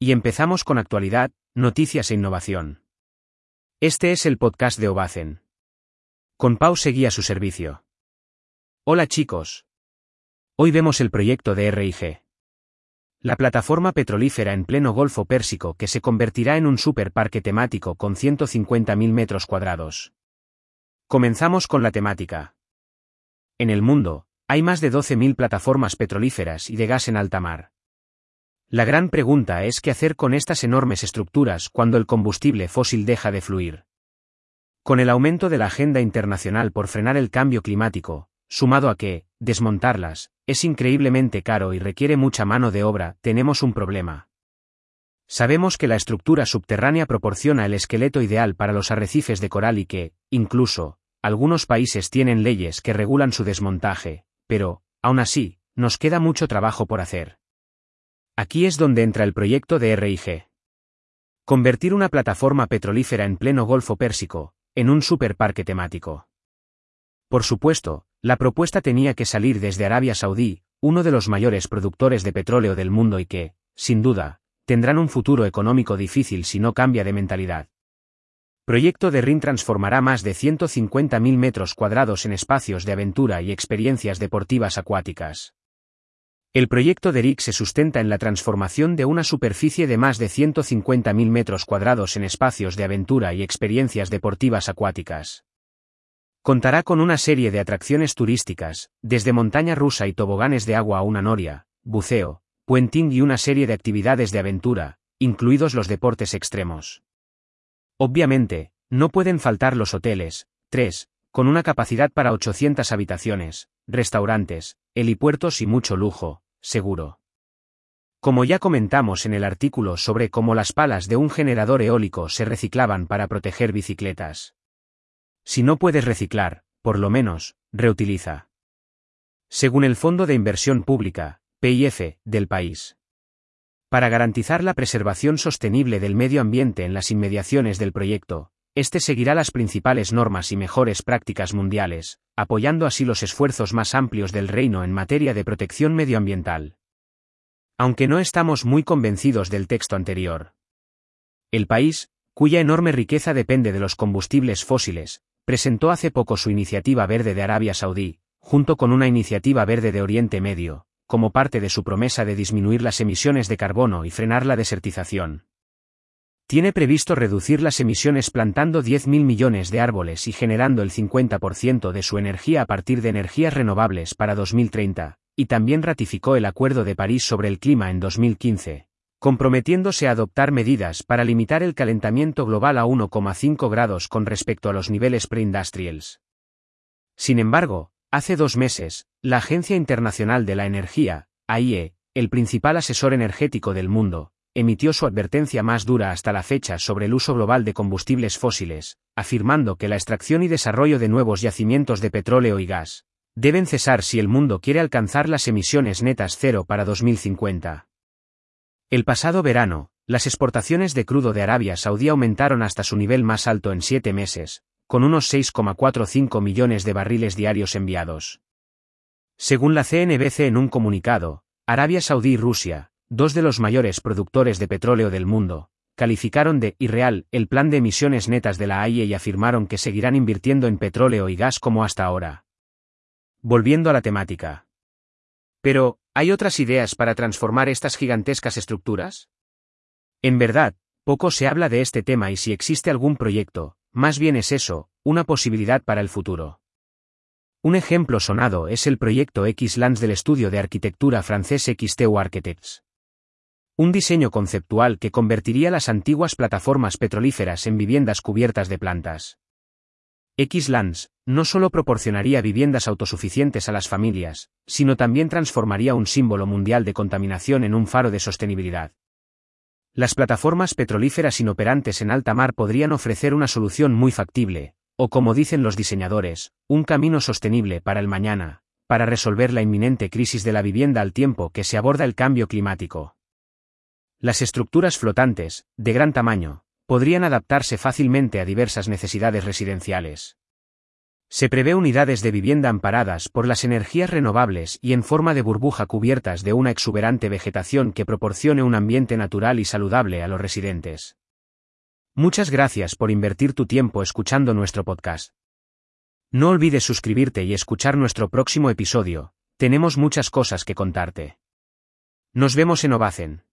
Y empezamos con actualidad, noticias e innovación. Este es el podcast de Obacen. Con Pau seguía su servicio. Hola chicos. Hoy vemos el proyecto de RIG. La plataforma petrolífera en pleno Golfo Pérsico que se convertirá en un superparque temático con 150.000 metros cuadrados. Comenzamos con la temática. En el mundo, hay más de 12.000 plataformas petrolíferas y de gas en alta mar. La gran pregunta es qué hacer con estas enormes estructuras cuando el combustible fósil deja de fluir. Con el aumento de la agenda internacional por frenar el cambio climático, sumado a que, desmontarlas, es increíblemente caro y requiere mucha mano de obra, tenemos un problema. Sabemos que la estructura subterránea proporciona el esqueleto ideal para los arrecifes de coral y que, incluso, algunos países tienen leyes que regulan su desmontaje, pero, aún así, nos queda mucho trabajo por hacer. Aquí es donde entra el proyecto de RIG. Convertir una plataforma petrolífera en pleno Golfo Pérsico, en un superparque temático. Por supuesto, la propuesta tenía que salir desde Arabia Saudí, uno de los mayores productores de petróleo del mundo y que, sin duda, tendrán un futuro económico difícil si no cambia de mentalidad. Proyecto de RIN transformará más de 150.000 metros cuadrados en espacios de aventura y experiencias deportivas acuáticas. El proyecto de RIC se sustenta en la transformación de una superficie de más de 150.000 metros cuadrados en espacios de aventura y experiencias deportivas acuáticas. Contará con una serie de atracciones turísticas, desde montaña rusa y toboganes de agua a una noria, buceo, puenting y una serie de actividades de aventura, incluidos los deportes extremos. Obviamente, no pueden faltar los hoteles, tres, con una capacidad para 800 habitaciones, restaurantes, helipuertos y mucho lujo, seguro. Como ya comentamos en el artículo sobre cómo las palas de un generador eólico se reciclaban para proteger bicicletas. Si no puedes reciclar, por lo menos, reutiliza. Según el Fondo de Inversión Pública, PIF, del país. Para garantizar la preservación sostenible del medio ambiente en las inmediaciones del proyecto, este seguirá las principales normas y mejores prácticas mundiales, apoyando así los esfuerzos más amplios del reino en materia de protección medioambiental. Aunque no estamos muy convencidos del texto anterior. El país, cuya enorme riqueza depende de los combustibles fósiles, presentó hace poco su iniciativa verde de Arabia Saudí, junto con una iniciativa verde de Oriente Medio, como parte de su promesa de disminuir las emisiones de carbono y frenar la desertización. Tiene previsto reducir las emisiones plantando 10.000 millones de árboles y generando el 50% de su energía a partir de energías renovables para 2030, y también ratificó el Acuerdo de París sobre el Clima en 2015, comprometiéndose a adoptar medidas para limitar el calentamiento global a 1,5 grados con respecto a los niveles preindustrials. Sin embargo, Hace dos meses, la Agencia Internacional de la Energía, AIE, el principal asesor energético del mundo, emitió su advertencia más dura hasta la fecha sobre el uso global de combustibles fósiles, afirmando que la extracción y desarrollo de nuevos yacimientos de petróleo y gas deben cesar si el mundo quiere alcanzar las emisiones netas cero para 2050. El pasado verano, las exportaciones de crudo de Arabia Saudí aumentaron hasta su nivel más alto en siete meses, con unos 6,45 millones de barriles diarios enviados. Según la CNBC en un comunicado, Arabia Saudí y Rusia, dos de los mayores productores de petróleo del mundo, calificaron de irreal el plan de emisiones netas de la AIE y afirmaron que seguirán invirtiendo en petróleo y gas como hasta ahora. Volviendo a la temática. Pero, ¿hay otras ideas para transformar estas gigantescas estructuras? En verdad, poco se habla de este tema y si existe algún proyecto, más bien es eso, una posibilidad para el futuro. Un ejemplo sonado es el proyecto X-Lands del estudio de arquitectura francés XTU Architects. Un diseño conceptual que convertiría las antiguas plataformas petrolíferas en viviendas cubiertas de plantas. X-Lands no solo proporcionaría viviendas autosuficientes a las familias, sino también transformaría un símbolo mundial de contaminación en un faro de sostenibilidad. Las plataformas petrolíferas inoperantes en alta mar podrían ofrecer una solución muy factible, o como dicen los diseñadores, un camino sostenible para el mañana, para resolver la inminente crisis de la vivienda al tiempo que se aborda el cambio climático. Las estructuras flotantes, de gran tamaño, podrían adaptarse fácilmente a diversas necesidades residenciales. Se prevé unidades de vivienda amparadas por las energías renovables y en forma de burbuja cubiertas de una exuberante vegetación que proporcione un ambiente natural y saludable a los residentes. Muchas gracias por invertir tu tiempo escuchando nuestro podcast. No olvides suscribirte y escuchar nuestro próximo episodio, tenemos muchas cosas que contarte. Nos vemos en Ovacen.